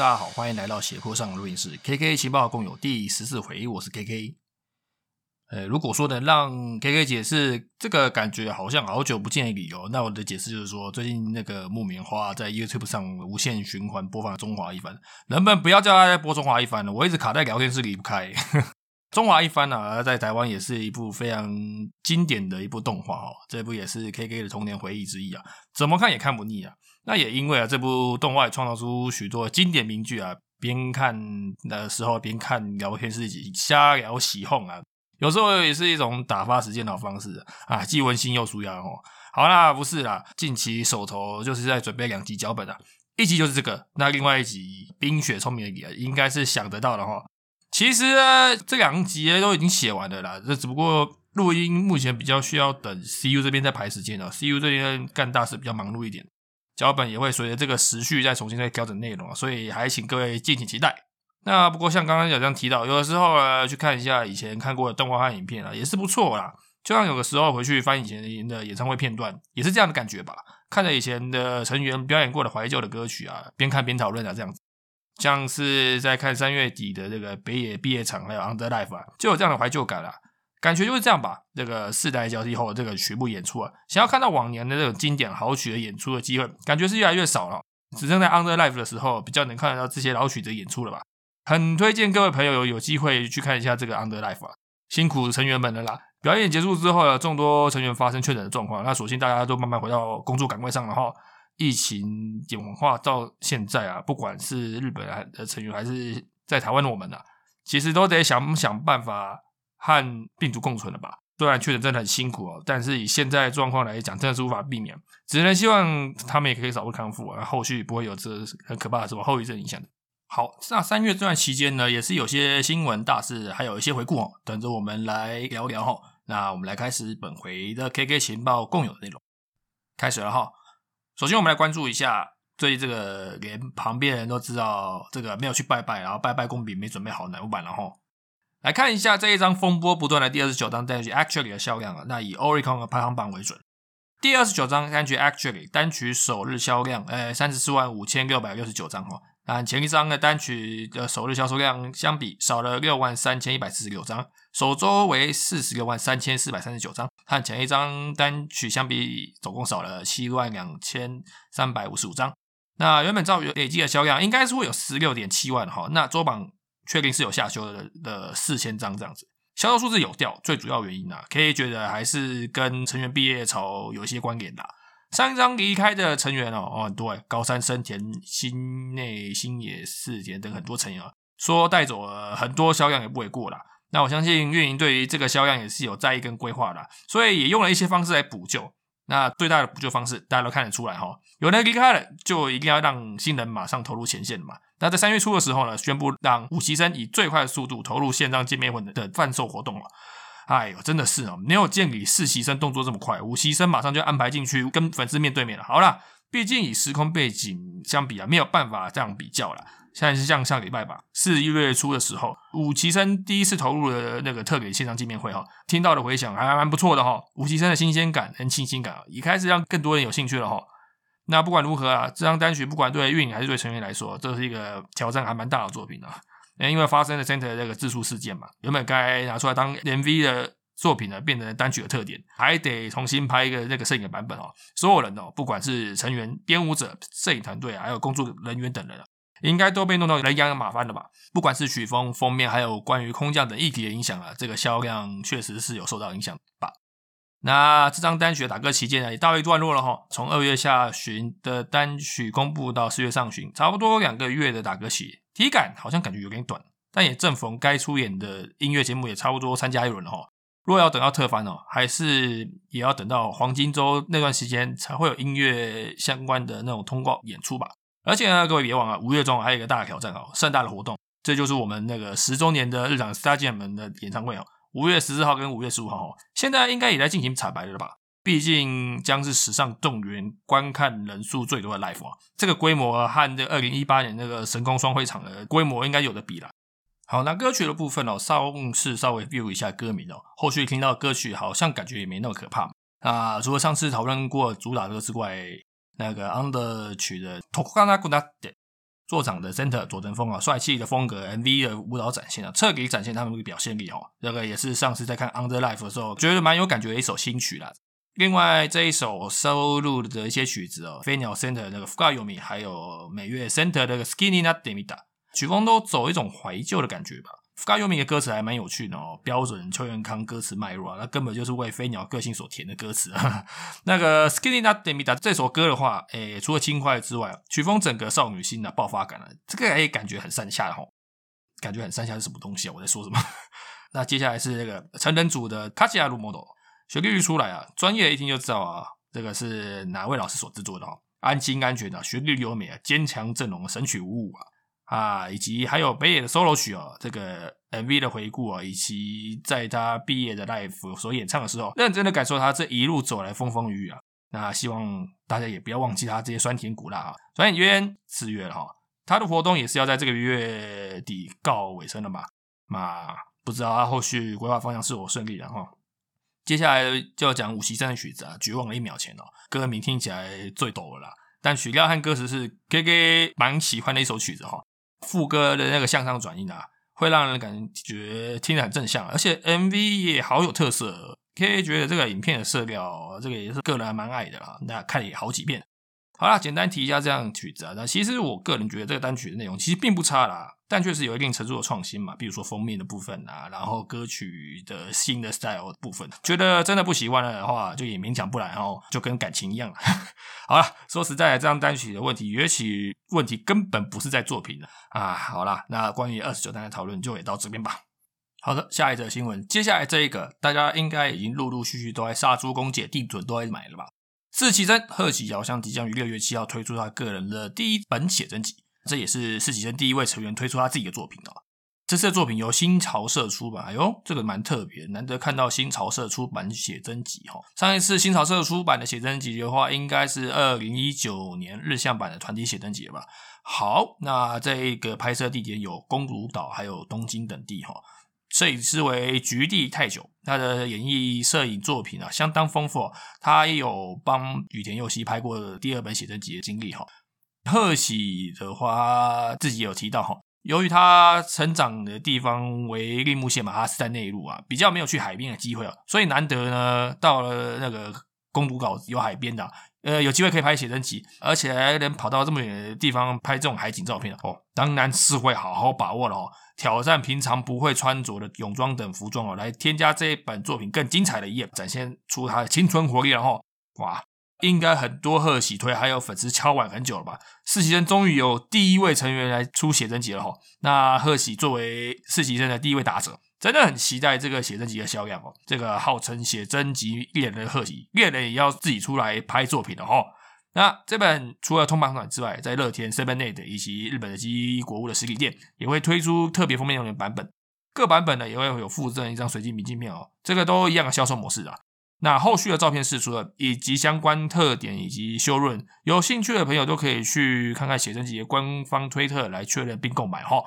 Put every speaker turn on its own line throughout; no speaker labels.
大家好，欢迎来到斜坡上的录音室。K K 情报共有第十四回，我是 K K。呃，如果说能让 K K 解释这个感觉好像好久不见的理由，那我的解释就是说，最近那个木棉花在 YouTube 上无限循环播放《中华一番》，能不能不要叫他再播《中华一番》了？我一直卡在聊天室离不开。《中华一番》呢，在台湾也是一部非常经典的一部动画哦，这部也是 K K 的童年回忆之一啊，怎么看也看不腻啊。那也因为啊，这部动画创造出许多经典名句啊，边看的时候边看聊天室己瞎聊喜哄啊，有时候也是一种打发时间的方式啊，既温馨又舒压哦。好啦，不是啦，近期手头就是在准备两集脚本啊，一集就是这个，那另外一集《冰雪聪明的你》应该是想得到的哈。其实啊，这两集都已经写完了啦，这只不过录音目前比较需要等 CU 这边在排时间啊，CU 这边干大事比较忙碌一点。脚本也会随着这个时序再重新再调整内容所以还请各位敬请期待。那不过像刚刚小江提到，有的时候呢去看一下以前看过的动画和影片啊，也是不错啦。就像有的时候回去翻以前的演唱会片段，也是这样的感觉吧。看着以前的成员表演过的怀旧的歌曲啊，边看边讨论啊，这样子，像是在看三月底的这个北野毕业场还有 Under Life 啊，就有这样的怀旧感啦。感觉就是这样吧。这个世代交替后，这个曲目演出啊，想要看到往年的这种经典好曲的演出的机会，感觉是越来越少了。只剩在 Under Life 的时候，比较能看得到这些老曲的演出了吧。很推荐各位朋友有有机会去看一下这个 Under Life 啊，辛苦成员们了啦。表演结束之后呢，众多成员发生确诊的状况，那索性大家都慢慢回到工作岗位上了哈。疫情演化到现在啊，不管是日本的成员还是在台湾的我们啊，其实都得想想办法。和病毒共存了吧？虽然确诊真的很辛苦哦，但是以现在状况来讲，真的是无法避免。只能希望他们也可以早日康复而，后续不会有这很可怕的什么后遗症影响。好，那三月这段期间呢，也是有些新闻大事，还有一些回顾哦，等着我们来聊聊哈。那我们来开始本回的 KK 情报共有的内容，开始了哈。首先，我们来关注一下最近这个连旁边人都知道这个没有去拜拜，然后拜拜公饼没准备好奶版然后。来看一下这一张风波不断的第二十九张单曲 Actually 的销量啊，那以 Oricon 的排行榜为准。第二十九张单曲 Actually 单曲首日销量，呃，三十四万五千六百六十九张哈。那前一张的单曲的首日销售量相比少了六万三千一百四十六张，首周为四十六万三千四百三十九张，和前一张单曲相比总共少了七万两千三百五十五张。那原本照累计的销量应该是会有十六点七万哈。那周榜。确定是有下修的的四千张这样子，销售数字有掉，最主要原因呢，可以觉得还是跟成员毕业潮有一些关联的。上一张离开的成员哦哦很多哎，高山生田、新内新野四田等很多成员啊，说带走了很多销量也不为过啦。那我相信运营对于这个销量也是有在意跟规划的，所以也用了一些方式来补救。那最大的补救方式，大家都看得出来哈，有人离开了，就一定要让新人马上投入前线嘛。那在三月初的时候呢，宣布让武崎生以最快的速度投入线上见面会的贩售活动了。哎呦，真的是哦，没有见你实习生动作这么快，武崎生马上就安排进去跟粉丝面对面了。好了，毕竟以时空背景相比啊，没有办法这样比较了。现在是像上礼拜吧，四月初的时候，武崎生第一次投入了那个特别线上见面会哈，听到的回响还蛮不错的哈。武崎生的新鲜感跟清新感啊，已开始让更多人有兴趣了哈。那不管如何啊，这张单曲不管对运营还是对成员来说，这是一个挑战还蛮大的作品啊。因为发生了 Center 这个自述事件嘛，原本该拿出来当 MV 的作品呢，变成单曲的特点，还得重新拍一个那个摄影的版本哦。所有人哦，不管是成员、编舞者、摄影团队，还有工作人员等人啊。应该都被弄到人仰马翻了吧？不管是曲风、封面，还有关于空降等议题的影响啊，这个销量确实是有受到影响吧。那这张单曲的打歌期间呢，也到一段落了哈。从二月下旬的单曲公布到四月上旬，差不多两个月的打歌期，体感好像感觉有点短，但也正逢该出演的音乐节目也差不多参加一轮了哈。若要等到特番哦，还是也要等到黄金周那段时间才会有音乐相关的那种通告演出吧。而且呢，各位别忘了，五月中还有一个大的挑战哦，盛大的活动，这就是我们那个十周年的日常 Star Jam 的演唱会哦。五月十四号跟五月十五号，现在应该也在进行彩排了吧？毕竟将是史上动员观看人数最多的 live 啊，这个规模和这二零一八年那个神宫双会场的规模应该有的比了。好，那歌曲的部分哦，稍是稍微 view 一下歌名哦，后续听到歌曲好像感觉也没那么可怕。啊，除了上次讨论过主打歌之外，那个 under 曲的 Tokana Guna 作长的 center 佐藤峰啊，帅气的风格，MV 的舞蹈展现啊，彻底展现他们的表现力哦。这个也是上次在看 Under Life 的时候，觉得蛮有感觉的一首新曲啦。另外这一首收录的一些曲子哦，飞鸟 center 那个 Fukayomi，还有美月 center 那个 Skinny Not Demita，曲风都走一种怀旧的感觉吧。福冈优明的歌词还蛮有趣的哦，标准邱元康歌词脉络啊，那根本就是为飞鸟个性所填的歌词。那个 Skinny Not Demita 这首歌的话，诶，除了轻快之外，曲风整个少女心的爆发感啊，这个也感觉很山下吼，感觉很山下是什么东西啊？我在说什么？那接下来是那个成人组的卡奇亚鲁 model，旋律一出来啊，专业一听就知道啊，这个是哪位老师所制作的哦，安心安全的旋律优美啊，坚强阵容神曲五五啊。啊，以及还有北野的 solo 曲哦，这个 MV 的回顾啊，以及在他毕业的 live 所演唱的时候，认真的感受他这一路走来风风雨雨啊。那希望大家也不要忘记他这些酸甜苦辣啊。转眼间四月了哈，他的活动也是要在这个月底告尾声了嘛。那不知道他后续规划方向是否顺利了哈。接下来就要讲武崎山的曲子啊，绝望的一秒前哦，歌名听起来最抖了啦，但曲调和歌词是 K K 蛮喜欢的一首曲子哈。副歌的那个向上转音啊，会让人感觉听得很正向，而且 MV 也好有特色。K 觉得这个影片的色调，这个也是个人还蛮爱的啦。那看了也好几遍。好啦，简单提一下这样曲子啊。那其实我个人觉得这个单曲的内容其实并不差啦。但确实有一定程度的创新嘛，比如说封面的部分啊，然后歌曲的新的 style 部分，觉得真的不喜欢了的话，就也勉强不来哦，就跟感情一样。好了，说实在，这张单曲的问题，也许问题根本不是在作品的啊。好了，那关于二十九单的讨论就也到这边吧。好的，下一则新闻，接下来这一个大家应该已经陆陆续续都在杀猪公姐定准都在买了吧？四喜真贺喜遥香即将于六月七号推出他个人的第一本写真集。这也是四喜生第一位成员推出他自己的作品哦。这次的作品由新潮社出版，哎呦，这个蛮特别，难得看到新潮社出版写真集哈。上一次新潮社出版的写真集的话，应该是二零一九年日向版的团体写真集吧。好，那这个拍摄地点有宫古岛，还有东京等地哈。摄影师为菊地太久，他的演绎摄影作品啊相当丰富，他也有帮羽田佑希拍过第二本写真集的经历哈。贺喜的话，自己有提到哈，由于他成长的地方为立木县嘛，他是在内陆啊，比较没有去海边的机会啊，所以难得呢，到了那个宫都岛有海边的，呃，有机会可以拍写真集，而且还能跑到这么远的地方拍这种海景照片哦，当然是会好好把握了哦，挑战平常不会穿着的泳装等服装哦，来添加这一本作品更精彩的一页，展现出他的青春活力，然后哇。应该很多贺喜推还有粉丝敲碗很久了吧？四喜生终于有第一位成员来出写真集了哈。那贺喜作为四喜生的第一位打者，真的很期待这个写真集的销量哦。这个号称写真集猎人的贺喜，猎人也要自己出来拍作品了哈。那这本除了通版款之外，在乐天 Seven Eight 以及日本的基国物的实体店也会推出特别封面用的版本，各版本呢也会有附赠一张随机明信片哦。这个都一样的销售模式啊。那后续的照片释出了，以及相关特点以及修润，有兴趣的朋友都可以去看看写真集的官方推特来确认并购买哈。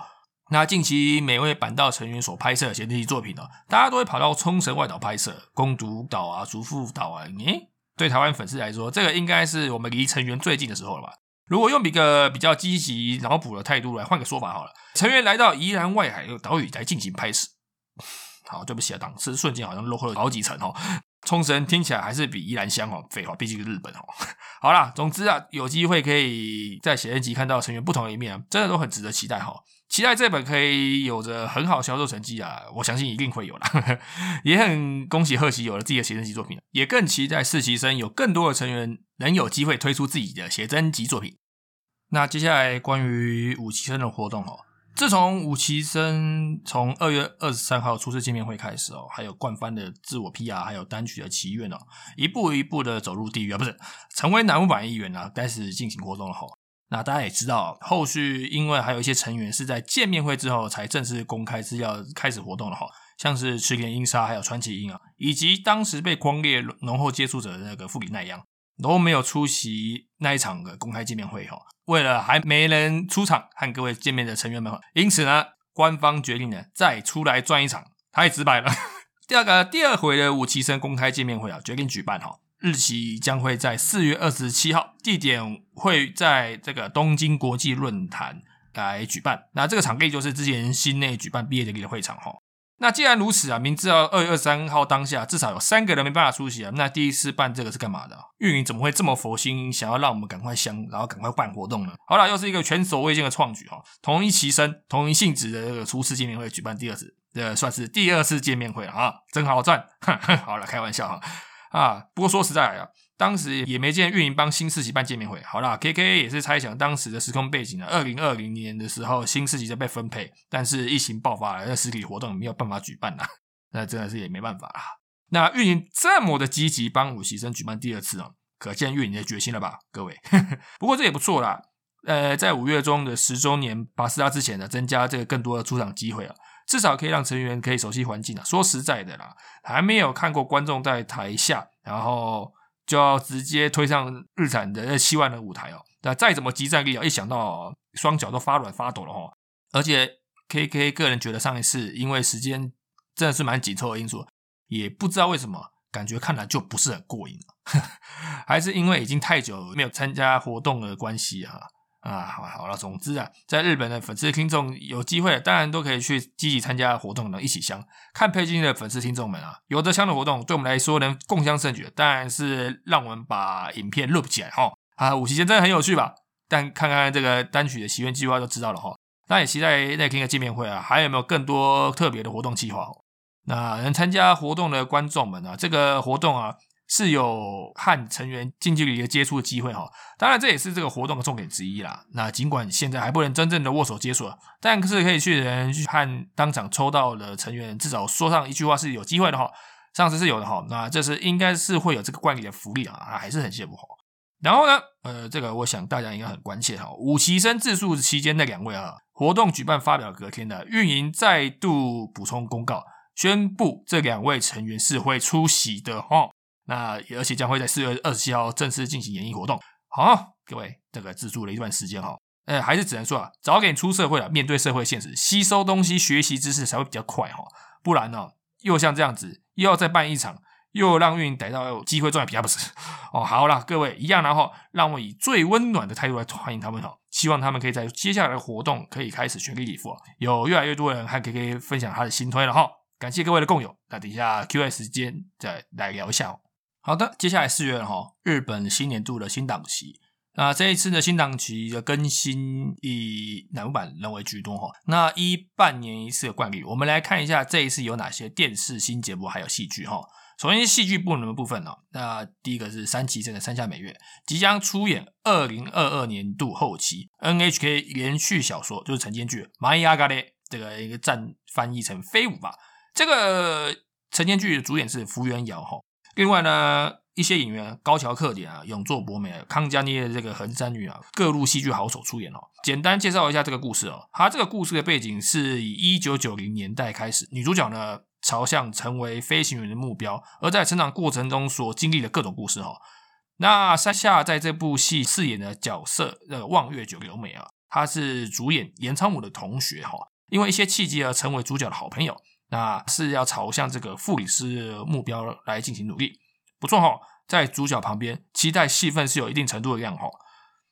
那近期每位板道成员所拍摄的写真集作品呢，大家都会跑到冲绳外岛拍摄，宫都岛啊、竹富岛啊。诶，对台湾粉丝来说，这个应该是我们离成员最近的时候了吧？如果用一个比较积极脑补的态度来换个说法好了，成员来到宜兰外海的岛屿来进行拍摄。好，对不起啊，档次瞬间好像落后了好几层哦。冲绳听起来还是比宜兰香哦，废话，毕竟是日本哦。好啦，总之啊，有机会可以在写真集看到成员不同的一面，真的都很值得期待哈。期待这本可以有着很好销售成绩啊！我相信一定会有啦，也很恭喜贺喜有了自己的写真集作品，也更期待四期生有更多的成员能有机会推出自己的写真集作品。那接下来关于五期生的活动哦，自从五期生从二月二十三号初次见面会开始哦，还有冠番的自我 PR，还有单曲的祈愿哦，一步一步的走入地狱啊，不是成为南无版一员啊，开始进行活动了哈。那大家也知道，后续因为还有一些成员是在见面会之后才正式公开是要开始活动的哈，像是池田英沙还有川崎英啊，以及当时被光烈浓厚接触者的那个富里奈央都没有出席那一场的公开见面会哈。为了还没人出场和各位见面的成员们，因此呢，官方决定呢再出来转一场，太直白了。第二个第二回的武崎生公开见面会啊，决定举办哈。日期将会在四月二十七号，地点会在这个东京国际论坛来举办。那这个场地就是之前新内举办毕业典礼的会场哈。那既然如此啊，明知道二月二十三号当下至少有三个人没办法出席啊，那第一次办这个是干嘛的？运营怎么会这么佛心，想要让我们赶快相，然后赶快办活动呢？好了，又是一个前所未见的创举哈。同一期生、同一性质的这个初次见面会举办第二次，这算是第二次见面会了啊，真好赚。好了，开玩笑哈。啊，不过说实在啊，当时也没见运营帮新世纪办见面会。好啦 k K 也是猜想当时的时空背景啊，二零二零年的时候新世纪在被分配，但是疫情爆发了，那实体活动没有办法举办呐，那真的是也没办法啦。那运营这么的积极帮武习生举办第二次啊，可见运营的决心了吧，各位。不过这也不错啦，呃，在五月中的十周年巴斯拉之前呢，增加这个更多的出场机会啊。至少可以让成员可以熟悉环境啊。说实在的啦，还没有看过观众在台下，然后就要直接推上日产的那七万的舞台哦。那再怎么激战力啊，一想到双脚都发软发抖了哈。而且 K K 个人觉得上一次因为时间真的是蛮紧凑的因素，也不知道为什么感觉看来就不是很过瘾 还是因为已经太久没有参加活动的关系啊。啊，好好了，总之啊，在日本的粉丝听众有机会，当然都可以去积极参加活动能，一起香。看配镜的粉丝听众们啊，有的香的活动，对我们来说能共襄盛举，当然是让我们把影片录起来哈。啊，五期间真的很有趣吧？但看看这个单曲的祈愿计划就知道了哈。那也期待那天的见面会啊，还有没有更多特别的活动计划？那能参加活动的观众们啊，这个活动啊。是有和成员近距离的接触的机会哈，当然这也是这个活动的重点之一啦。那尽管现在还不能真正的握手接触，但是可以去人去和当场抽到的成员至少说上一句话是有机会的哈。上次是有的哈，那这是应该是会有这个惯例的福利啊，还是很羡慕哈。然后呢，呃，这个我想大家应该很关切哈。五期生自述期间那两位啊，活动举办发表隔天的运营再度补充公告，宣布这两位成员是会出席的哈。那而且将会在四月二十七号正式进行演艺活动。好，各位，这个自助了一段时间哈，呃，还是只能说啊，早点出社会了，面对社会现实，吸收东西、学习知识才会比较快哈。不然呢，又像这样子，又要再办一场，又让运营逮到机会赚比较不是哦。好了，各位一样，然后让我以最温暖的态度来欢迎他们哈。希望他们可以在接下来的活动可以开始全力以赴，有越来越多人还可以分享他的新推了哈。感谢各位的共有，那等一下 Q&A 时间再来聊一下哦。好的，接下来四月哈，日本新年度的新档期。那这一次的新档期的更新以南版人为居多哈。那一半年一次的惯例，我们来看一下这一次有哪些电视新节目还有戏剧哈。首先戏剧部门的部分呢，那第一个是三崎真的山下美月即将出演二零二二年度后期 NHK 连续小说，就是晨间剧《玛伊阿嘎嘞》这个一个战翻译成飞舞吧。这个晨间剧的主演是福原遥哈。另外呢，一些演员高桥克典啊、永作博美、康佳妮的这个横山女啊，各路戏剧好手出演哦。简单介绍一下这个故事哦。它这个故事的背景是以一九九零年代开始，女主角呢朝向成为飞行员的目标，而在成长过程中所经历的各种故事哦。那山下在这部戏饰演的角色，呃，望月九流美啊，她是主演岩仓武的同学哈，因为一些契机而成为主角的好朋友。那是要朝向这个副理事目标来进行努力，不错哈，在主角旁边，期待戏份是有一定程度的量哈。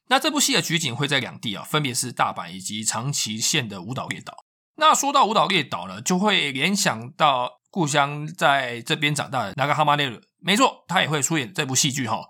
那这部戏的取景会在两地啊，分别是大阪以及长崎县的舞蹈列岛。那说到舞蹈列岛呢，就会联想到故乡在这边长大的那个哈马内尔，没错，他也会出演这部戏剧哈。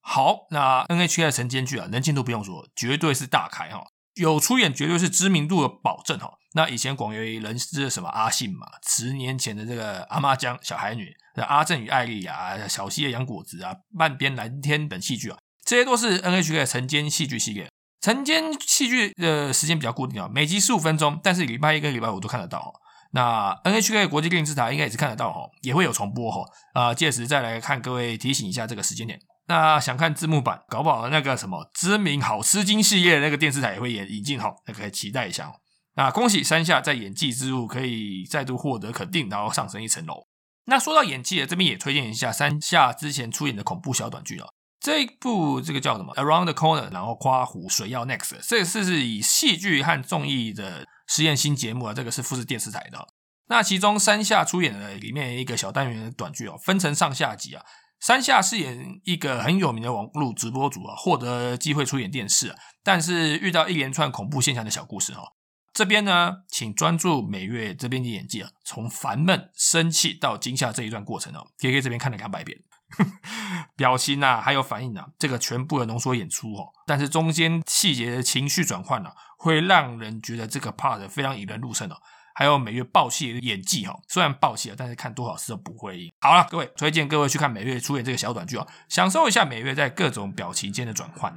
好，那 NHK 的神间剧啊，能见度不用说，绝对是大开哈。有出演绝对是知名度的保证哈。那以前广为人知的什么阿信嘛，十年前的这个阿妈江小孩女、阿正与艾丽啊、小溪的杨果子啊、半边蓝天等戏剧啊，这些都是 NHK 的晨间戏剧系列。晨间戏剧的时间比较固定啊，每集十五分钟，但是礼拜一跟礼拜五都看得到。那 NHK 国际电视台应该也是看得到哈，也会有重播哈。啊，届时再来看，各位提醒一下这个时间点。那想看字幕版，搞不好那个什么知名好吃惊系列的那个电视台也会引引进哈，那可以期待一下哦。那恭喜山下在演技之路可以再度获得肯定，然后上升一层楼。那说到演技这边也推荐一下山下之前出演的恐怖小短剧啊。这一部这个叫什么？Around the Corner，然后夸湖水曜 Next，这是是以戏剧和综艺的实验新节目啊，这个是富士电视台的。那其中山下出演的里面一个小单元的短剧哦，分成上下集啊。山下饰演一个很有名的网络直播主啊，获得机会出演电视，但是遇到一连串恐怖现象的小故事哦。这边呢，请专注美月这边的演技啊，从烦闷、生气到惊吓这一段过程哦，K K 这边看了两百遍。表情啊，还有反应啊，这个全部的浓缩演出哦。但是中间细节的情绪转换呢，会让人觉得这个 part 非常引人入胜哦。还有美月爆气的演技哈，虽然爆气了，但是看多少次都不会赢。好了，各位推荐各位去看美月出演这个小短剧哦，享受一下美月在各种表情间的转换。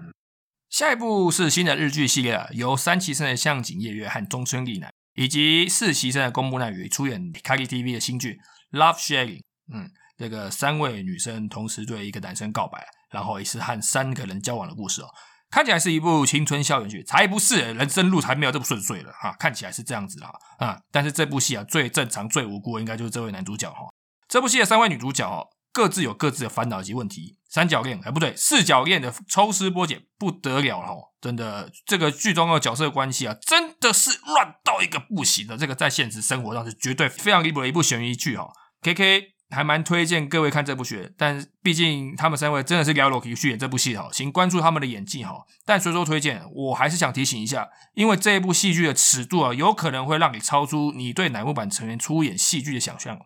下一部是新的日剧系列啊，由三期生的向井叶月和中村丽奈，以及四期生的宫部奈羽出演 k a g i TV 的新剧 Love Sharing。嗯。这个三位女生同时对一个男生告白，然后也是和三个人交往的故事哦，看起来是一部青春校园剧，才不是，人生路才没有这么顺遂了哈，看起来是这样子啊啊！但是这部戏啊，最正常、最无辜应该就是这位男主角哈。这部戏的三位女主角哦，各自有各自的烦恼及问题，三角恋哎不对，四角恋的抽丝剥茧不得了了，真的，这个剧中的角色关系啊，真的是乱到一个不行的，这个在现实生活上是绝对非常离谱的一部悬疑剧哈。K K。还蛮推荐各位看这部剧，但毕竟他们三位真的是聊裸皮去演这部戏哈，请关注他们的演技哈。但虽说推荐，我还是想提醒一下，因为这一部戏剧的尺度啊，有可能会让你超出你对乃木坂成员出演戏剧的想象，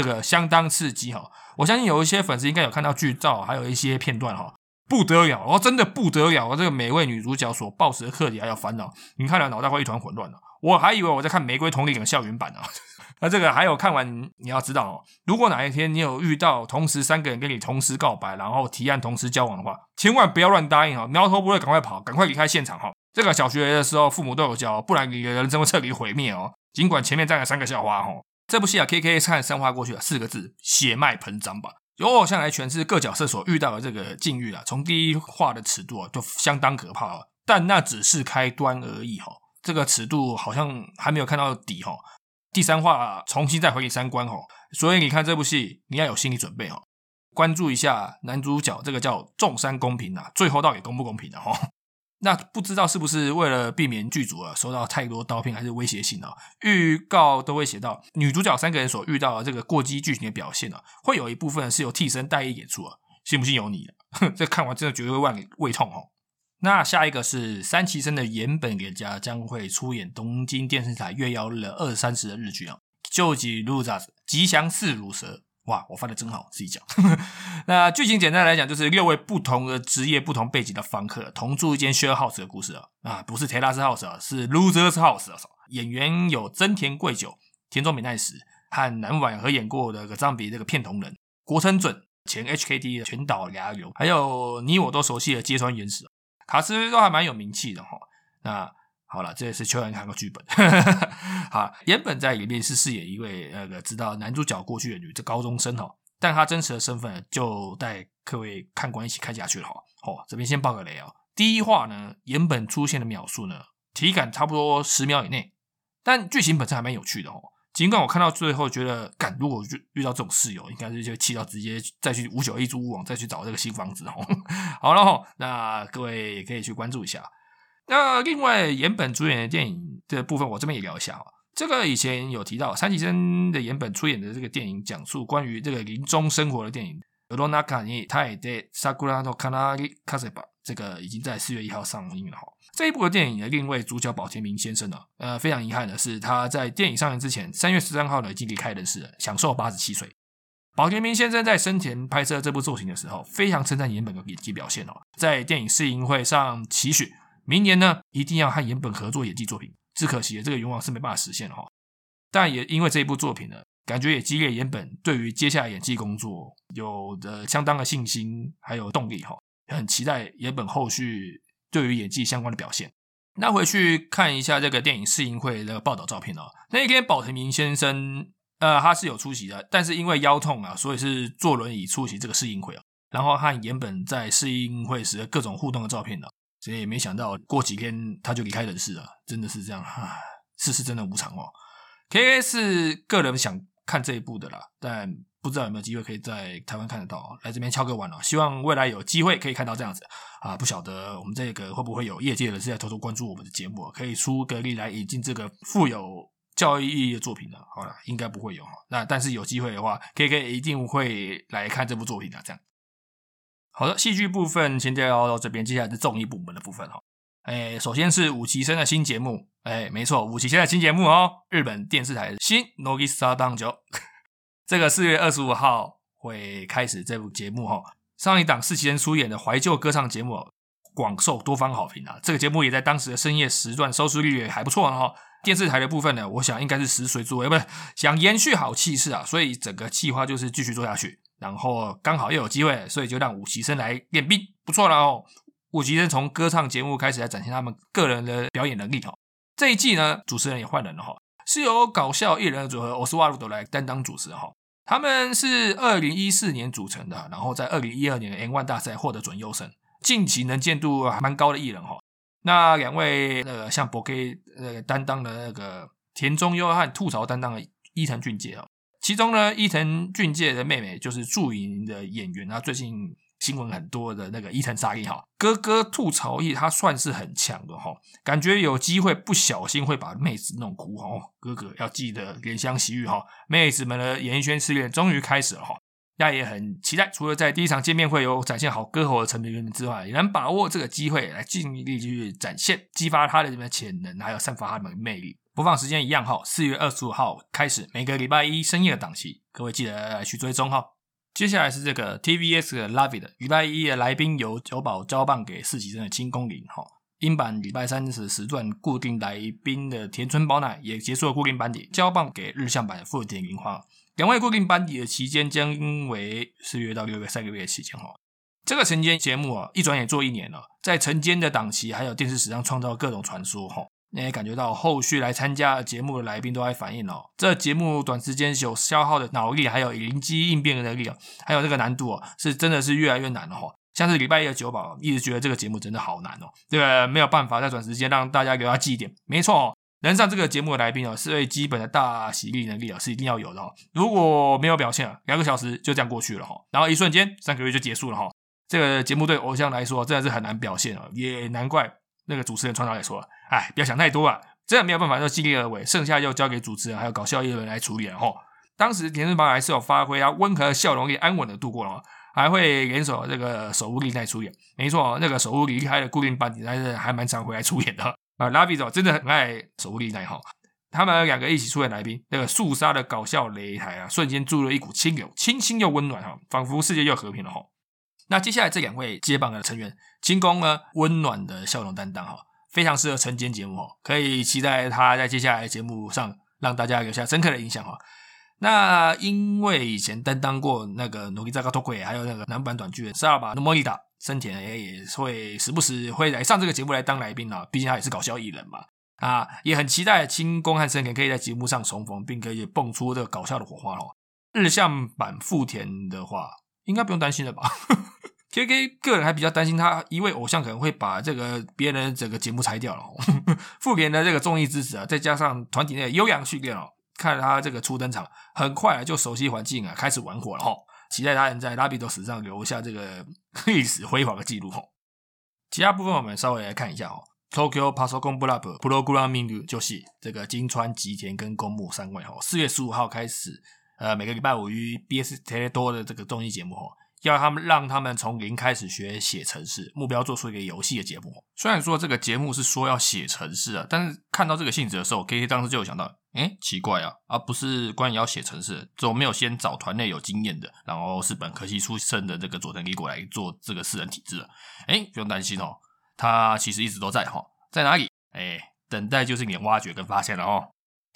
这个相当刺激哈。我相信有一些粉丝应该有看到剧照，还有一些片段哈，不得了哦，真的不得了哦！这个每位女主角所抱持的课题还有烦恼，你看了脑袋会一团混乱的。我还以为我在看《玫瑰同龄》的校园版呢。那这个还有看完你要知道哦，如果哪一天你有遇到同时三个人跟你同时告白，然后提案同时交往的话，千万不要乱答应哦，苗头不对赶快跑，赶快离开现场哈。这个小学的时候父母都有教，不然你的人生会彻底毁灭哦。尽管前面站了三个校花哈，这部戏啊，K K 看三花过去了四个字，血脉膨胀吧。由偶像来诠释各角色所遇到的这个境遇啊，从第一话的尺度啊，就相当可怕了。但那只是开端而已哈，这个尺度好像还没有看到底哈。第三话重新再回你三观哦，所以你看这部戏，你要有心理准备哦。关注一下男主角这个叫众山公平啊，最后到底公不公平的哈？那不知道是不是为了避免剧组啊收到太多刀片还是威胁性啊？预告都会写到女主角三个人所遇到的这个过激剧情的表现啊，会有一部分是由替身代役演出啊，信不信由你了。这看完真的绝对会让你胃痛哦。那下一个是三崎生的岩本莲家将会出演东京电视台月曜日的二三十的日剧啊，救急如扎吉祥似如蛇，哇，我翻的真好，自己讲。那剧情简单来讲，就是六位不同的职业、不同背景的房客同住一间 share house 的故事啊，啊，不是 Terrace House 啊，是 Losers House 啊。演员有真田贵久、田中美奈实和南晚合演过的个藏比这个片同人国称准前 HKD 的全岛牙流，还有你我都熟悉的揭穿原始。卡斯都还蛮有名气的哈。那好了，这也是秋元看过剧本。好，原本在里面是饰演一位那个知道男主角过去的女这高中生哈，但他真实的身份就带各位看官一起看下去了哈。哦，这边先爆个雷哦。第一话呢，原本出现的秒数呢，体感差不多十秒以内，但剧情本身还蛮有趣的哦。尽管我看到最后觉得，感如果遇遇到这种室友，应该是就气到直接再去五九一租屋网再去找这个新房子哦。好了哈，那各位也可以去关注一下。那另外岩本主演的电影的部分，我这边也聊一下哦。这个以前有提到三崎生的岩本出演的这个电影，讲述关于这个林中生活的电影。罗纳卡尼他也在萨古拉诺卡纳里卡塞巴，这个已经在四月一号上映了哈。这一部的电影的另一位主角保田明先生呢，呃，非常遗憾的是，他在电影上映之前，三月十三号呢已经离开人世了，享受八十七岁。保田明先生在生前拍摄这部作品的时候，非常称赞岩本的演技表现哦，在电影试映会上期许明年呢一定要和岩本合作演技作品。只可惜这个愿望是没办法实现了哈。但也因为这一部作品呢，感觉也激励岩本对于接下来演技工作有着相当的信心还有动力哈。很期待岩本后续对于演技相关的表现。那回去看一下这个电影试映会的报道照片哦。那一天，宝藤明先生呃他是有出席的，但是因为腰痛啊，所以是坐轮椅出席这个试映会啊。然后和岩本在试映会时的各种互动的照片呢，所以也没想到过几天他就离开人世了，真的是这样啊，世事真的无常哦。K A 是个人想看这一部的啦，但不知道有没有机会可以在台湾看得到，来这边敲个碗哦。希望未来有机会可以看到这样子啊，不晓得我们这个会不会有业界人士在偷偷关注我们的节目，可以出个力来引进这个富有。教育意义的作品呢？好了，应该不会有哈。那但是有机会的话，K K 一定会来看这部作品的。这样，好的，戏剧部分先介绍到这边，接下来是综艺部门的部分哈。哎，首先是武崎生的新节目，哎，没错，武崎生的新节目哦，日本电视台的新 Nogisa 棒球，这个四月二十五号会开始这部节目哈。上一档四崎生出演的怀旧歌唱节目，广受多方好评啊。这个节目也在当时的深夜时段收视率也还不错哈。电视台的部分呢，我想应该是食髓知味，不是想延续好气势啊，所以整个计划就是继续做下去。然后刚好又有机会，所以就让武崎生来练兵，不错了哦。武崎生从歌唱节目开始来展现他们个人的表演能力哈。这一季呢，主持人也换人了哈，是由搞笑艺人组合奥斯瓦鲁德来担当主持哈。他们是二零一四年组成的，然后在二零一二年的 N ONE 大赛获得准优胜，近期能见度还蛮高的艺人哈。那两位那个像博 K 呃担当的那个田中优和吐槽担当的伊藤俊介啊，其中呢伊藤俊介的妹妹就是著名的演员啊，最近新闻很多的那个伊藤沙莉哈，哥哥吐槽力他算是很强的哈，感觉有机会不小心会把妹子弄哭哈，哥哥要记得怜香惜玉哈，妹子们的演艺圈试炼终于开始了哈。大家也很期待，除了在第一场见面会有展现好歌喉的成员之外，也能把握这个机会来尽力去展现、激发他的这边潜能，还有散发他们的魅力。播放时间一样哈，四月二十五号开始，每个礼拜一深夜的档期，各位记得来去追踪哈。接下来是这个 TVS 的 Love It，礼拜一的来宾由九保交棒给四级生的清宫绫哈。英版礼拜三时时段固定来宾的田村宝乃也结束了固定班底，交棒给日向版的富田樱花。两位固定班底的期间将为四月到六月三个月的期间哈。这个晨间节目啊，一转眼做一年了，在晨间的档期还有电视史上创造各种传说哈。你也感觉到后续来参加节目的来宾都在反映哦，这节目短时间有消耗的脑力，还有灵机应变的能力哦，还有这个难度哦，是真的是越来越难了哈。像是礼拜一的九宝一直觉得这个节目真的好难哦，这个没有办法在短时间让大家给他记一点。没错。能上这个节目的来宾哦，是最基本的大喜力能力啊，是一定要有的哈。如果没有表现啊，两个小时就这样过去了哈，然后一瞬间三个月就结束了哈。这个节目对偶像来说真的是很难表现啊，也难怪那个主持人创造也说，哎，不要想太多啊，真的没有办法就尽力而为，剩下就交给主持人还有搞笑艺人来处理了哈。当时田中宝还是有发挥啊，温和的笑容也安稳的度过了，还会联手这个守屋力奈出演，没错，那个守屋离开了固定班底，但是还蛮常回来出演的。啊，拉比走真的很爱守护力那一号，他们两个一起出演来宾，那个肃杀的搞笑擂台啊，瞬间注入了一股清流，清新又温暖哈，仿佛世界又和平了哈。那接下来这两位接棒的成员，清宫呢，温暖的笑容担当哈，非常适合晨间节目哦，可以期待他在接下来节目上让大家留下深刻的印象哈。那因为以前担当过那个努力在高托鬼，还有那个男版短剧《萨尔巴诺莫伊达》。森田也也会时不时会来上这个节目来当来宾啊，毕竟他也是搞笑艺人嘛，啊，也很期待清宫和森田可以在节目上重逢，并可以蹦出这个搞笑的火花哦。日向版富田的话，应该不用担心了吧？K K 个人还比较担心他一位偶像可能会把这个别人整个节目拆掉了。富田的这个综艺支持啊，再加上团体内的优良训练哦，看他这个初登场，很快就熟悉环境啊，开始玩火了哈。期待他能在拉比多史上留下这个历史辉煌的记录吼。其他部分我们稍微来看一下哦。Tokyo Pasokon Blab Programming 就是这个金川吉田跟公木三位吼，四月十五号开始，呃，每个礼拜五于 BS Tele 多的这个综艺节目哦。要他们让他们从零开始学写程式，目标做出一个游戏的节目。虽然说这个节目是说要写程式啊，但是看到这个性质的时候，K K 当时就有想到，哎，奇怪啊，而不是关于要写程式，怎么没有先找团内有经验的，然后是本科系出身的这个佐藤李果来做这个私人体制？哎，不用担心哦，他其实一直都在哈，在哪里？哎，等待就是你挖掘跟发现了哦。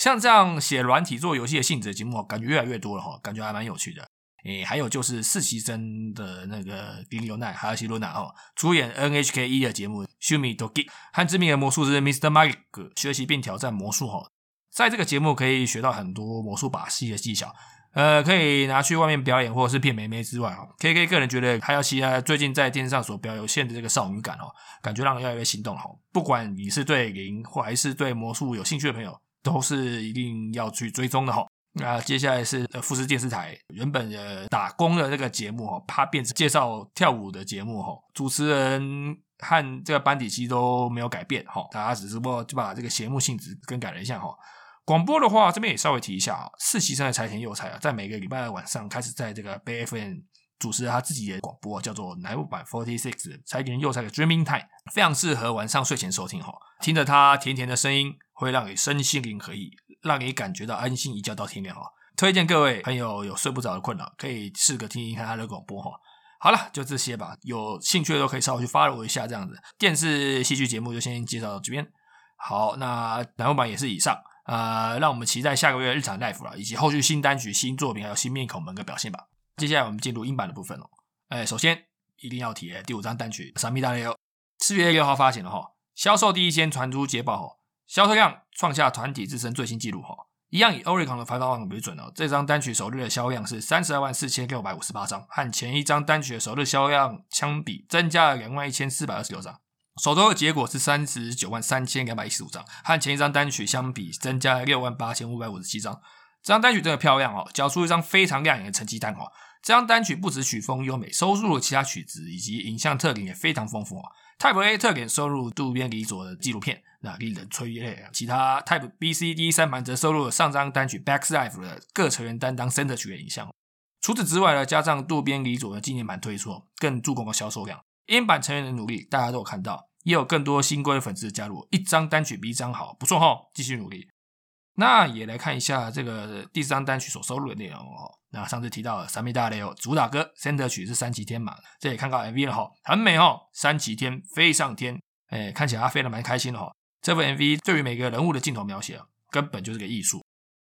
像这样写软体做游戏的性质的节目，感觉越来越多了哈，感觉还蛮有趣的。诶，还有就是实习生的那个林有奈、哈西罗娜哈，出演 NHK 一的节目《Shumi Doki》和知名的魔术师 Mr. Magic 学习并挑战魔术哈，在这个节目可以学到很多魔术把戏的技巧，呃，可以拿去外面表演或者是骗妹妹之外啊，K K 个人觉得还要其他最近在电视上所表有现的这个少女感哦，感觉让人越来越心动哈。不管你是对灵或还是对魔术有兴趣的朋友，都是一定要去追踪的哈。那接下来是富士电视台原本的打工的那个节目哈，它变成介绍跳舞的节目哈，主持人和这个班底其实都没有改变哈，大家只是不就把这个节目性质更改了一下哈。广播的话，这边也稍微提一下啊，四期生的柴田佑才啊，在每个礼拜二晚上开始在这个 B F N 主持他自己的广播，叫做南部版 Forty Six 柴田佑才的 Dreaming Time，非常适合晚上睡前收听哈，听着他甜甜的声音，会让你身心灵合一。让你感觉到安心一觉到天亮哈，推荐各位朋友有睡不着的困扰，可以试个听一看他的广播哈。好了，就这些吧，有兴趣的都可以稍微去 follow 一下这样子。电视戏剧节目就先介绍到这边。好，那南部版也是以上，呃，让我们期待下个月的日常 life 了，以及后续新单曲、新作品还有新面孔们的表现吧。接下来我们进入英版的部分哦。哎，首先一定要提第五张单曲《萨米大雷欧》，四月六号发行的哈，销售第一天传出捷报哈。销售量创下团体自身最新纪录哈，一样以 Oricon 的排行榜为准哦。这张单曲首日的销量是三十二万四千六百五十八张，和前一张单曲的首日销量相比，增加了两万一千四百二十六张。首周的结果是三十九万三千两百一十五张，和前一张单曲相比，增加了六万八千五百五十七张。这张单曲真的漂亮哦，交出一张非常亮眼的成绩单哦。这张单曲不止曲风优美，收录了其他曲子以及影像特点也非常丰富啊。Type A 特点收录渡边理佐的纪录片，那令人催泪。其他 Type B、C、D 三盘则收录了上张单曲《Back Life》的各成员担当 Center 曲的影像。除此之外呢，加上渡边理佐的纪念版推出，更助攻了销售量。英版成员的努力，大家都有看到，也有更多新规粉丝加入，一张单曲比一张好，不错哈，继续努力。那也来看一下这个第四张单曲所收录的内容哦。那上次提到了三米大雷哦，主打歌 Center 曲是三级天嘛，这也看到 MV 了哈，很美哦，三级天飞上天，哎，看起来他飞得蛮开心的哈。这部 MV 对于每个人物的镜头描写啊，根本就是个艺术。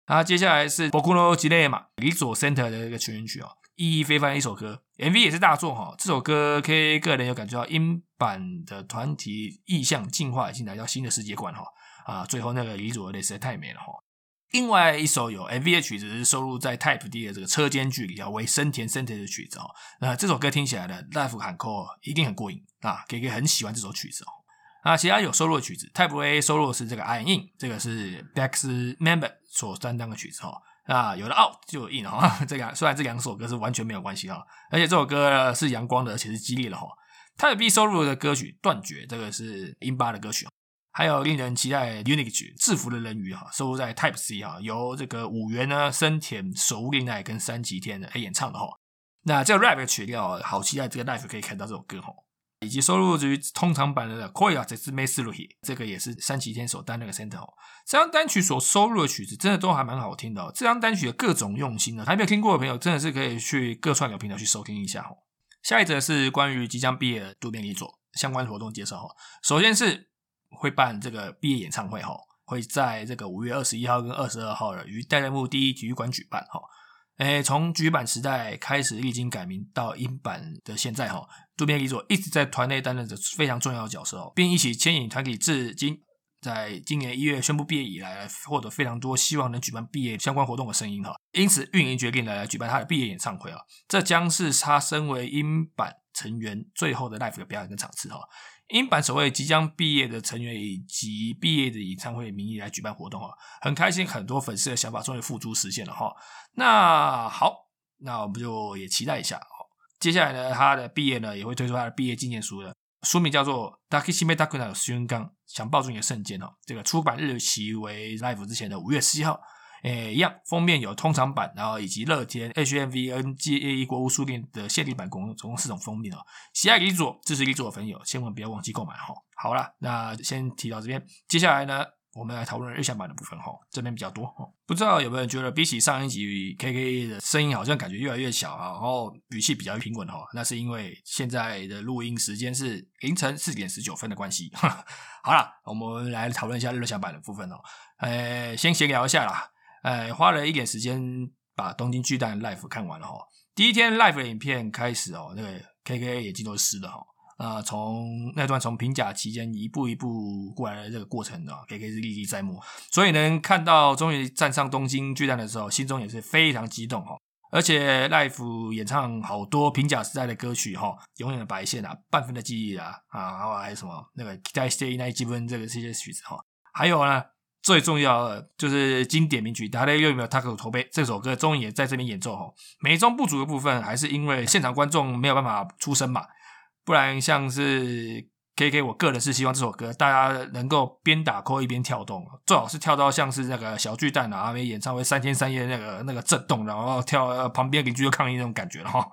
那接下来是 Bokuno Jile 嘛，李佐 Center 的一个全员曲哦，意义非凡的一首歌，MV 也是大作哈。这首歌 K 个人有感觉到英版的团体意向进化，已经来到新的世界观哈。啊，最后那个李佐的实在太美了哈。另外一首有 MV 的曲子是收录在 Type D 的这个车间距里啊，为深田深田的曲子哦。那这首歌听起来的 Life 喊 Call 一定很过瘾啊，K K 很喜欢这首曲子哦。那其他有收录的曲子，Type A 收录的是这个 I In，这个是 Bex Member 所担当的曲子哦。啊，有了 Out 就有 In 哈，这两虽然这两首歌是完全没有关系哈，而且这首歌是阳光的，而且是激烈的哈。Type B 收录的歌曲断绝，这个是英巴的歌曲。还有令人期待 Unique 曲制服的人鱼哈，收录在 Type C 哈，由这个五元呢森田守屋令奈跟三崎天的演唱的哈。那这个 rap 的曲调好期待这个 live 可以看到这首歌哈，以及收录于通常版的 Koya 这是 Mesluhi，这个也是三崎天所担那个 center 哦。这张单曲所收录的曲子真的都还蛮好听的，这张单曲的各种用心呢，还没有听过的朋友真的是可以去各串流平台去收听一下哦。下一则是关于即将毕业的渡边理佐相关活动介绍哈，首先是。会办这个毕业演唱会哈，会在这个五月二十一号跟二十二号的于代代木第一体育馆举办哈。诶，从局版时代开始历经改名到英版的现在哈，渡边理佐一直在团内担任着非常重要的角色哦，并一起牵引团体至今，在今年一月宣布毕业以来，获得非常多希望能举办毕业相关活动的声音哈。因此，运营决定来举办他的毕业演唱会啊，这将是他身为英版成员最后的 live 的表演跟场次哈。英版首位即将毕业的成员以及毕业的演唱会名义来举办活动啊，很开心，很多粉丝的想法终于付诸实现了哈。那好，那我们就也期待一下哦。接下来呢，他的毕业呢也会推出他的毕业纪念书的，书名叫做《Dakishime Dakuna 宣刚想抱住你的瞬间》哦。这个出版日期为 Live 之前的五月十一号。诶，一样，封面有通常版，然后以及乐天 HMVNGA 国务书店的限定版，共总共四种封面哦。喜爱李佐，支持李佐的朋友，千万不要忘记购买哈。好了，那先提到这边，接下来呢，我们来讨论日向版的部分哈，这边比较多哈。不知道有没有人觉得比起上一集 K K 的声音好像感觉越来越小啊，然后语气比较平稳哈？那是因为现在的录音时间是凌晨四点十九分的关系。好了，我们来讨论一下日向版的部分哦。诶，先闲聊一下啦。呃，花了一点时间把东京巨蛋 live 看完了哈。第一天 live 的影片开始哦，那个 K K 眼睛都是湿的哈。啊，从那段从平甲期间一步一步过来的这个过程啊，K K 是历历在目。所以能看到终于站上东京巨蛋的时候，心中也是非常激动哈。而且 live 演唱好多平甲时代的歌曲哈，永远的白线啊，半分的记忆啊，啊，还有什么那个 Stay 那基本这个这些曲子哈，还有呢。最重要的就是经典名曲《达雷又有没有塔克头杯》这首歌，终于也在这边演奏哈。美中不足的部分，还是因为现场观众没有办法出声嘛。不然像是 K K，我个人是希望这首歌大家能够边打 call 一边跳动，最好是跳到像是那个小巨蛋啊，阿美演唱会三天三夜那个那个震动，然后跳旁边邻居就抗议那种感觉了哈。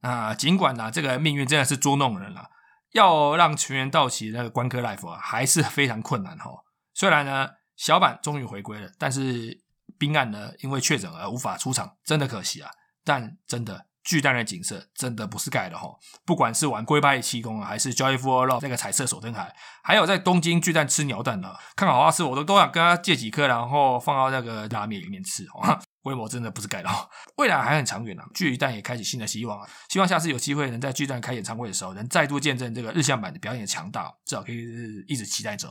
啊，尽管呢，这个命运真的是捉弄人了，要让全员到齐那个关科 life 啊，还是非常困难哈。虽然呢，小板终于回归了，但是冰岸呢因为确诊而无法出场，真的可惜啊。但真的巨蛋的景色真的不是盖的哈，不管是玩龟派七公啊，还是 Joyful Love 那个彩色手灯海，还有在东京巨蛋吃鸟蛋的，看好话吃我都都想跟他借几颗，然后放到那个拉面里面吃哦。规模真的不是盖的，未来还很长远啊。巨蛋也开启新的希望啊，希望下次有机会能在巨蛋开演唱会的时候，能再度见证这个日向版的表演强大，至少可以一直期待着。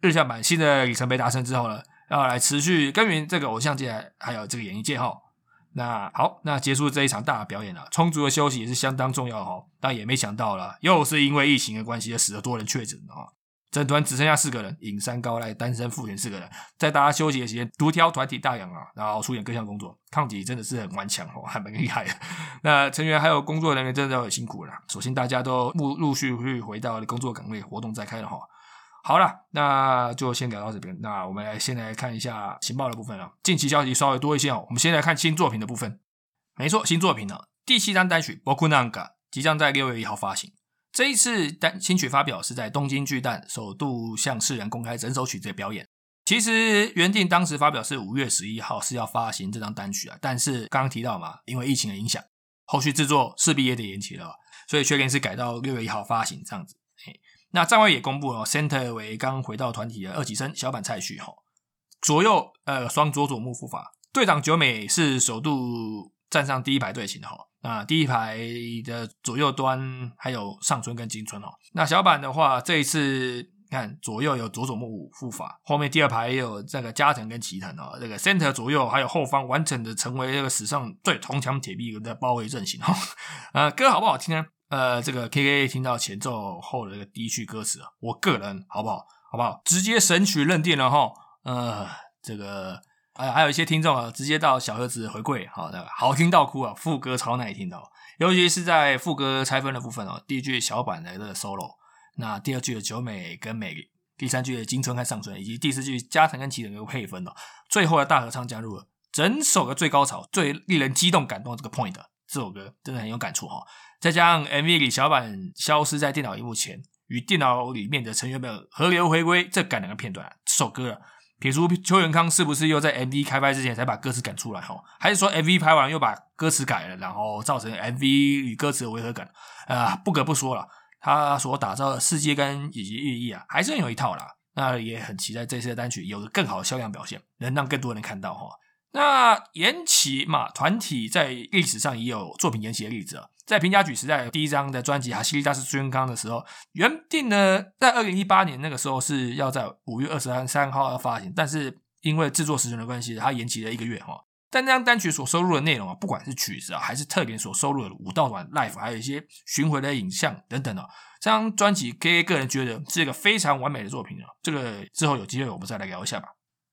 日向版新的里程碑达成之后呢，要来持续耕耘这个偶像界，还有这个演艺界哈。那好，那结束这一场大表演了，充足的休息也是相当重要哈。但也没想到了，又是因为疫情的关系，使得多人确诊啊。整团只剩下四个人，隐山高濑单身复原四个人，在大家休息的时间，独挑团体大洋啊，然后出演各项工作，抗体真的是很顽强哦，还蛮厉害的。那成员还有工作人员真的都很辛苦了。首先大家都陆陆续续回到工作岗位，活动再开了哈。好了，那就先聊到这边。那我们来先来看一下情报的部分了。近期消息稍微多一些哦。我们先来看新作品的部分。没错，新作品呢，第七张单曲《Bokunanga》即将在六月一号发行。这一次单新曲发表是在东京巨蛋首度向世人公开整首曲子的表演。其实原定当时发表是五月十一号是要发行这张单曲啊，但是刚刚提到嘛，因为疫情的影响，后续制作势必也得延期了，所以确定是改到六月一号发行这样子。那站外也公布了，center 为刚回到团体的二级生小板菜序哈，左右呃双佐佐木复法，队长久美是首度站上第一排队形的哈，那第一排的左右端还有上村跟金村哦，那小板的话这一次看左右有佐佐木复法，后面第二排也有这个加藤跟齐藤哦，这个 center 左右还有后方完整的成为这个史上最铜墙铁壁的包围阵型哈，呃歌好不好听呢？呃，这个 K K 听到前奏后的这个第一句歌词啊，我个人好不好？好不好？直接神曲认定了哈。呃，这个呃还有一些听众啊，直接到小盒子回馈，好的，好听到哭啊，副歌超耐听的，尤其是在副歌拆分的部分哦，第一句小板的这个 solo，那第二句的九美跟美，第三句的金春和上春，以及第四句加藤跟齐的配分哦，最后的大合唱加入了整首的最高潮、最令人激动感动的这个 point，这首歌真的很有感触哈。再加上 MV 里小板消失在电脑荧幕前，与电脑里面的成员们合流回归，这感人的片段，这首歌了。撇除邱元康是不是又在 MV 开拍之前才把歌词赶出来哈？还是说 MV 拍完又把歌词改了，然后造成 MV 与歌词的违和感？啊，不可不说了，他所打造的世界观以及寓意啊，还是很有一套啦。那也很期待这次的单曲有个更好的销量表现，能让更多人看到哈。那延期嘛，团体在历史上也有作品延期的例子啊。在平家举时代第一张的专辑《哈西利大师孙康》的时候，原定呢在二零一八年那个时候是要在五月二十三三号要发行，但是因为制作时间的关系，它延期了一个月哈。但那张单曲所收录的内容啊，不管是曲子啊，还是特别所收录的舞蹈版 live，还有一些巡回的影像等等啊，这张专辑 K A 个人觉得是一个非常完美的作品啊。这个之后有机会我们再来聊一下吧。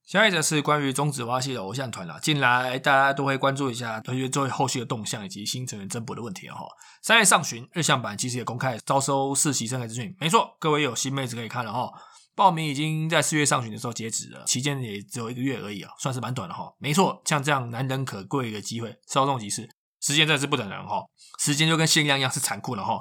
下一则是关于中子花系的偶像团啦，近来大家都会关注一下团员作为后续的动向以及新成员增补的问题哈。三月上旬，日向版其实也公开招收实习生的资讯，没错，各位有新妹子可以看了哈。报名已经在四月上旬的时候截止了，期间也只有一个月而已啊，算是蛮短的哈。没错，像这样难能可贵的机会，稍纵即逝，时间真的是不等人哈。时间就跟限量一样是残酷的哈。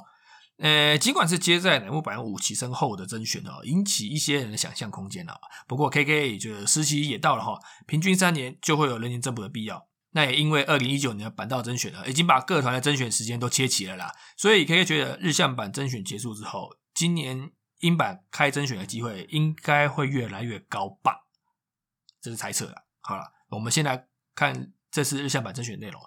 呃，尽管是接在乃木坂五期生后的甄选哦，引起一些人的想象空间啊。不过 K K 也觉得时期也到了哈，平均三年就会有人员增补的必要。那也因为二零一九年的板道甄选了，已经把各团的甄选时间都切齐了啦，所以 K K 觉得日向版甄选结束之后，今年英版开甄选的机会应该会越来越高吧？这是猜测了。好了，我们先来看这次日向版甄选内容。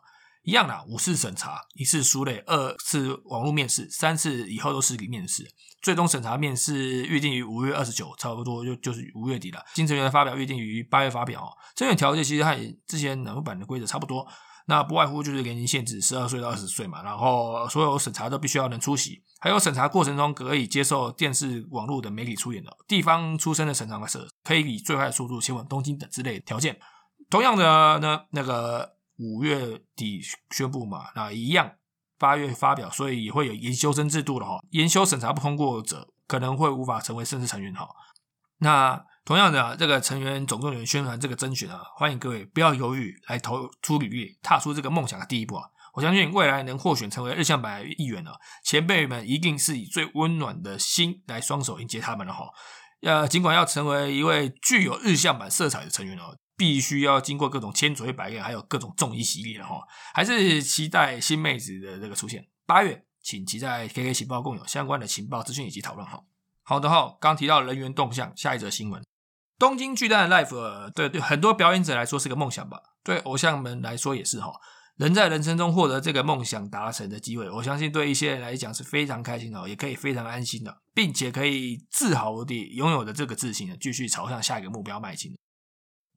一样啦，五次审查，一次书类，二次网络面试，三次以后都实体面试。最终审查面试预定于五月二十九，差不多就就是五月底了。新成员的发表预定于八月发表。甄选条件其实和之前南部版的规则差不多，那不外乎就是年龄限制十二岁到二十岁嘛。然后所有审查都必须要能出席，还有审查过程中可以接受电视、网络的媒体出演的地方出身的审查者，可以以最快速度前往东京等之类条件。同样的呢，那个。五月底宣布嘛，那一样八月发表，所以也会有研修生制度的哈。研修审查不通过者可能会无法成为正式成员哈。那同样的，这个成员总动员宣传这个甄选啊，欢迎各位不要犹豫来投出履历，踏出这个梦想的第一步啊！我相信未来能获选成为日向版议员呢，前辈们一定是以最温暖的心来双手迎接他们了哈。呃，尽管要成为一位具有日向版色彩的成员哦。必须要经过各种千锤百炼，还有各种重医洗礼了哈，还是期待新妹子的这个出现。八月，请期待 KK 情报共有相关的情报资讯以及讨论哈。好的哈，刚提到人员动向，下一则新闻：东京巨蛋的 Life，对对，很多表演者来说是个梦想吧？对偶像们来说也是哈。人在人生中获得这个梦想达成的机会，我相信对一些人来讲是非常开心的，也可以非常安心的，并且可以自豪地拥有的这个自信呢，继续朝向下一个目标迈进。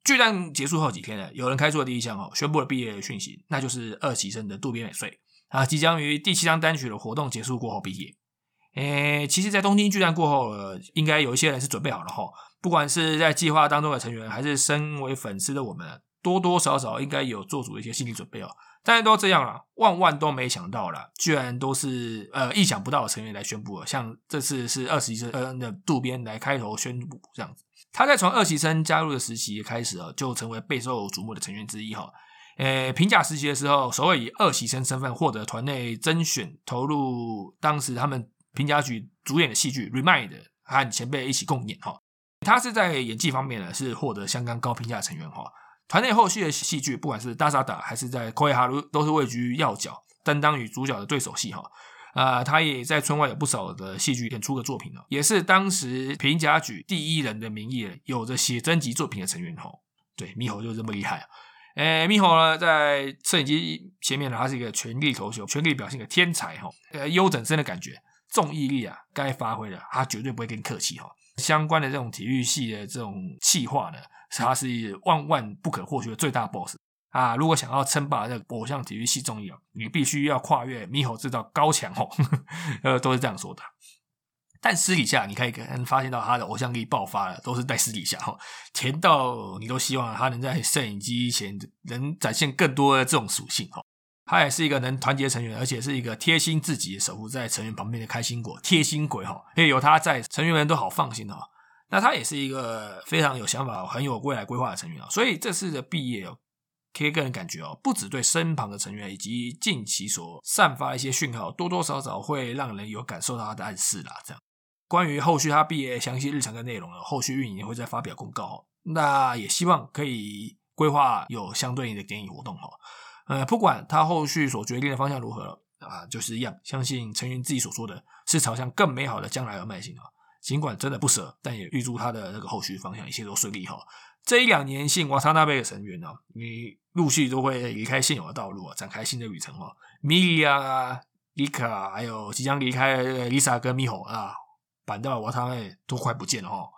巨蛋结束后几天呢，有人开出了第一项哦，宣布了毕业的讯息，那就是二喜生的渡边美穗啊，即将于第七张单曲的活动结束过后毕业。诶，其实，在东京巨蛋过后，应该有一些人是准备好了哈，不管是在计划当中的成员，还是身为粉丝的我们，多多少少应该有做足一些心理准备哦。但是都这样了，万万都没想到了，居然都是呃意想不到的成员来宣布了，像这次是二喜生的渡边来开头宣布这样子。他在从二期生加入的时期开始啊，就成为备受瞩目的成员之一哈。诶，评价时期的时候，首尔以二期生身份获得团内甄选，投入当时他们评价局主演的戏剧《Remind》，和前辈一起共演哈。他是在演技方面呢，是获得相当高评价的成员哈。团内后续的戏剧，不管是大沙打还是在《Koi Haru》，都是位居要角，担当与主角的对手戏哈。啊，他也在村外有不少的戏剧演出的作品哦，也是当时平甲举第一人的名义，有着写真集作品的成员哦。对，猕猴就这么厉害啊！诶，猕猴呢，在摄影机前面呢，他是一个全力投球、全力表现的天才哈。呃，优等生的感觉，重毅力啊，该发挥的，他绝对不会跟你客气哈。相关的这种体育系的这种气化呢，他是万万不可或缺的最大 boss。啊，如果想要称霸这个偶像体育系综艺啊，你必须要跨越猕猴这道高墙哦，呃，都是这样说的。但私底下你可以发现到他的偶像力爆发了，都是在私底下哈，甜到你都希望他能在摄影机前能展现更多的这种属性哈。他也是一个能团结成员，而且是一个贴心自己守护在成员旁边的开心果、贴心鬼哈。因为有他在，成员们都好放心哈。那他也是一个非常有想法、很有未来规划的成员啊。所以这次的毕业哦。K 个人感觉哦，不止对身旁的成员以及近期所散发一些讯号，多多少少会让人有感受到他的暗示啦。这样，关于后续他毕业详细日程跟内容呢，后续运营会再发表公告。那也希望可以规划有相对应的电影活动哈。呃，不管他后续所决定的方向如何啊，就是一样，相信成员自己所说的是朝向更美好的将来而迈进啊。尽管真的不舍，但也预祝他的那个后续方向一切都顺利哈。这一两年，信瓦塔纳贝的成员呢，你陆续都会离开现有的道路啊，展开新的旅程哦。米莉啊、丽卡，还有即将离开丽莎跟米吼啊，板道瓦塔贝都快不见了哦。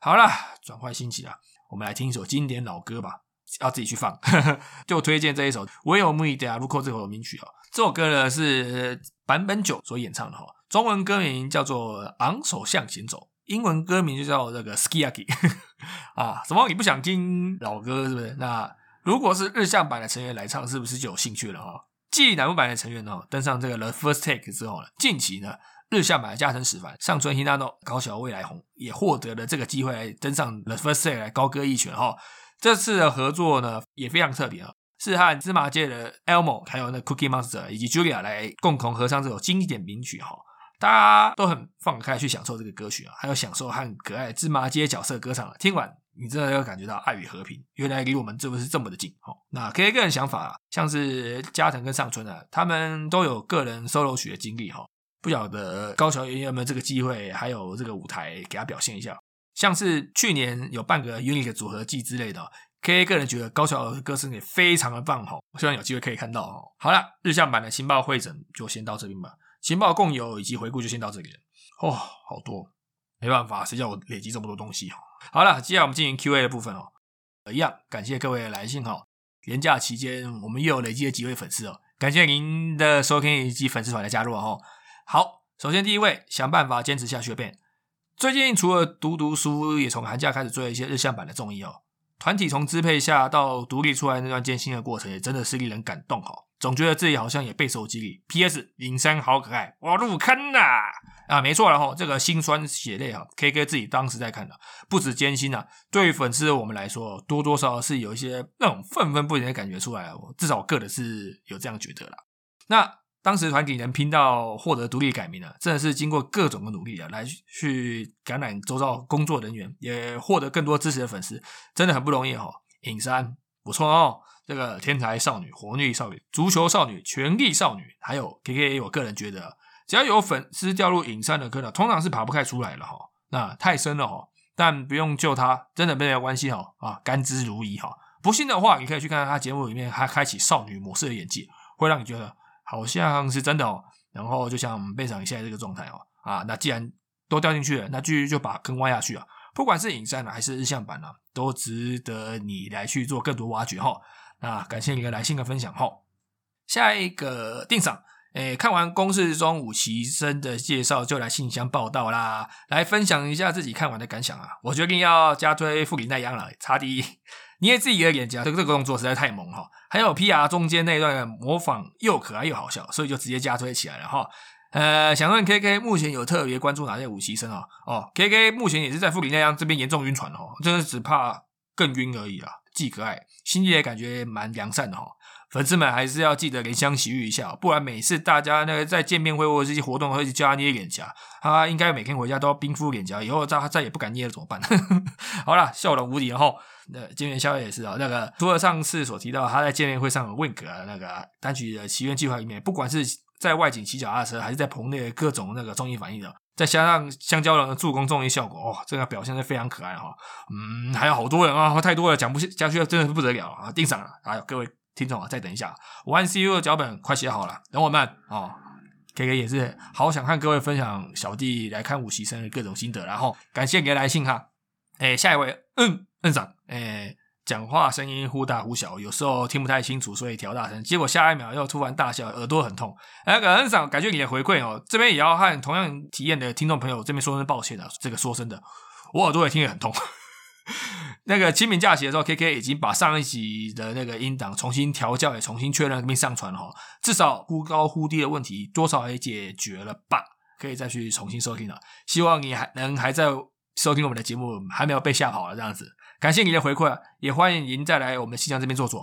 好了，转换心情啊，我们来听一首经典老歌吧，要自己去放，就推荐这一首《唯有木伊德鲁克》这首名曲哦。这首歌呢是坂本九所演唱的哈，中文歌名叫做《昂首向前走》。英文歌名就叫这个 Skiaki 啊，什么你不想听老歌是不是？那如果是日向版的成员来唱，是不是就有兴趣了哈？继南部版的成员呢登上这个 The First Take 之后呢，近期呢日向版的加藤史凡、上村 Hinano、高桥未来红也获得了这个机会来登上 The First Take 来高歌一曲哈。这次的合作呢也非常特别啊，是和芝麻界的 Elmo 还有那 Cookie Monster 以及 Julia 来共同合唱这首经典名曲哈。大家都很放开去享受这个歌曲啊，还有享受和可爱芝麻街角色歌唱。听完你真的要感觉到爱与和平，原来离我们这不是这么的近哦。那 K K 个人想法啊，像是加藤跟上村啊，他们都有个人 solo 曲的经历哈。不晓得高桥有没有这个机会，还有这个舞台给他表现一下。像是去年有半个 unique 组合季之类的，K A 个人觉得高桥的歌声也非常的棒哈，希望有机会可以看到哦。好了，日向版的情报会诊就先到这边吧，情报共有以及回顾就先到这里了。哦，好多，没办法，谁叫我累积这么多东西哈。好了，接下来我们进行 Q A 的部分哦。一样，感谢各位的来信哈。年假期间，我们又有累积了几位粉丝哦，感谢您的收听以及粉丝团的加入哦。好，首先第一位想办法坚持下去的 Ben，最近除了读读书，也从寒假开始做一些日向版的综艺哦。团体从支配下到独立出来那段艰辛的过程，也真的是令人感动哦。总觉得自己好像也备受激励。P.S. 林山好可爱，我入坑呐！啊，没错了哈，这个心酸血泪啊，K K 自己当时在看的，不止艰辛啊，对于粉丝我们来说，多多少少是有一些那种愤愤不平的感觉出来。我至少我个人是有这样觉得啦。那。当时团体能拼到获得独立改名了，真的是经过各种的努力啊，来去感染周遭工作人员，也获得更多支持的粉丝，真的很不容易哦。尹山不错哦，这个天才少女、活力少女、足球少女、权力少女，还有 K K A，我个人觉得，只要有粉丝掉入尹山的坑呢，通常是爬不开出来了哈。那太深了哈，但不用救他，真的没有关系哈啊，甘之如饴哈。不信的话，你可以去看看他节目里面，他开启少女模式的演技，会让你觉得。好像是真的哦，然后就像贝长你现在这个状态哦，啊，那既然都掉进去了，那继续就把坑挖下去啊！不管是影山呢，还是日向版呢，都值得你来去做更多挖掘哈。那感谢你的来信的分享哈。下一个定赏，诶，看完公式中武崎生的介绍，就来信箱报道啦，来分享一下自己看完的感想啊！我决定要加推富里奈央了，差第一。捏自己的脸颊，这个这个动作实在太萌哈！还有 P.R. 中间那一段模仿又可爱又好笑，所以就直接加推起来了哈。呃，想问 K K 目前有特别关注哪些武器生啊？哦，K K 目前也是在富里奈央这边严重晕船哦，真的只怕更晕而已啦。既可爱，心也感觉蛮良善的哈。粉丝们还是要记得怜香惜玉一下，不然每次大家那个在见面会或者这些活动会叫他捏脸颊，他应该每天回家都要冰敷脸颊，以后再再也不敢捏了怎么办？好了，笑容无敌哈。那见面宵也是啊，那个除了上次所提到他在见面会上的 wink 啊，那个单曲的祈愿计划里面，不管是在外景骑脚踏车，还是在棚内各种那个综艺反应的，再加上香蕉人的助攻综艺效果，哦，这个表现是非常可爱哈。嗯，还有好多人啊，太多了，讲不下去，真的是不得了啊！定赏了，还有各位。听众啊，再等一下，One C U 的脚本快写好了，等我们哦。K K 也是好想看各位分享小弟来看武习生的各种心得，然后感谢你的来信哈。哎，下一位，嗯，嗯长，哎，讲话声音忽大忽小，有时候听不太清楚，所以调大声，结果下一秒又突然大笑，耳朵很痛。那个恩赏，感谢你的回馈哦，这边也要和同样体验的听众朋友这边说声抱歉啊，这个说真的，我耳朵也听得很痛。那个清明假期的时候，K K 已经把上一集的那个音档重新调教，也重新确认并上传了哈。至少忽高忽低的问题多少也解决了吧？可以再去重新收听了。希望你还能还在收听我们的节目，还没有被吓跑了这样子。感谢你的回馈，也欢迎您再来我们新疆这边坐坐。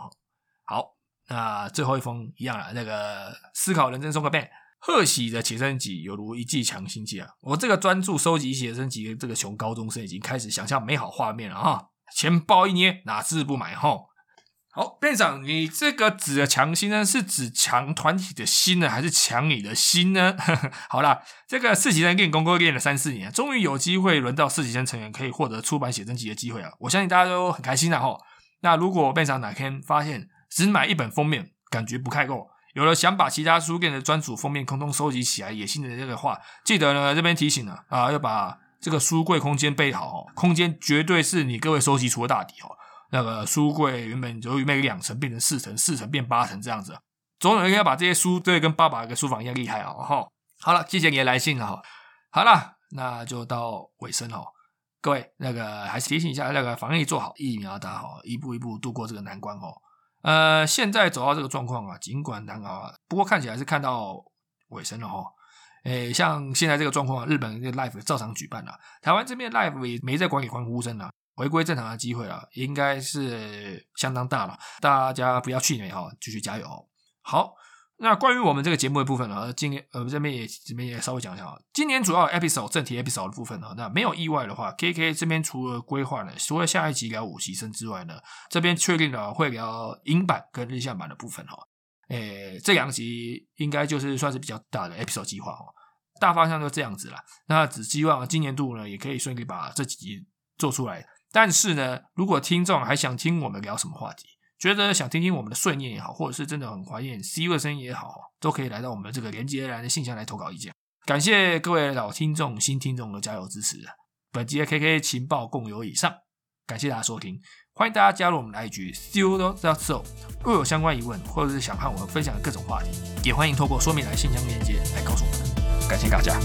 好，那最后一封一样了。那个思考人生送个背。贺喜的写真集犹如一剂强心剂啊！我这个专注收集写真集的这个穷高中生已经开始想象美好画面了哈！钱包一捏，哪次不买哈？好，店长，你这个指的强心呢，是指强团体的心呢，还是强你的心呢？好啦，这个四级生练功哥练了三四年，终于有机会轮到四级生成员可以获得出版写真集的机会啊！我相信大家都很开心的哈。那如果店长哪天发现只买一本封面感觉不太够，有了想把其他书店的专属封面空通收集起来野心的这个话，记得呢这边提醒了啊，要把这个书柜空间备好哦，空间绝对是你各位收集出的大底哦。那个书柜原本由于每两层变成四层，四层变八层这样子，总有一天要把这些书堆跟爸爸的书房一样厉害哦。哈，好了，谢谢你的来信哈。好了，那就到尾声哦。各位那个还是提醒一下，那个防疫做好，疫苗打好，一步一步度过这个难关哦。呃，现在走到这个状况啊，尽管难熬啊，不过看起来是看到尾声了哈。诶，像现在这个状况，日本这个 live 照常举办了，台湾这边 live 也没在管理欢呼声了，回归正常的机会啊，应该是相当大了。大家不要气馁哈，继续加油。好，那关于我们这个节目的部分呢，今年呃这边也这边也稍微讲一下啊。今年主要 episode 正题 episode 的部分呢，那没有意外的话，K K 这边除了规划呢，除了下一集聊五期生之外呢，这边确定了会聊英版跟日向版的部分哈。诶，这两集应该就是算是比较大的 episode 计划哦。大方向就这样子了。那只希望今年度呢，也可以顺利把这几集做出来。但是呢，如果听众还想听我们聊什么话题？觉得想听听我们的碎念也好，或者是真的很怀念 C U 的声音也好，都可以来到我们这个连接栏的信箱来投稿意见。感谢各位老听众、新听众的加油支持。本集的 K K 情报共有以上，感谢大家收听，欢迎大家加入我们的 I G C U 的 So。若有相关疑问，或者是想和我们分享的各种话题，也欢迎透过说明栏信箱链接来告诉我们。感谢大家。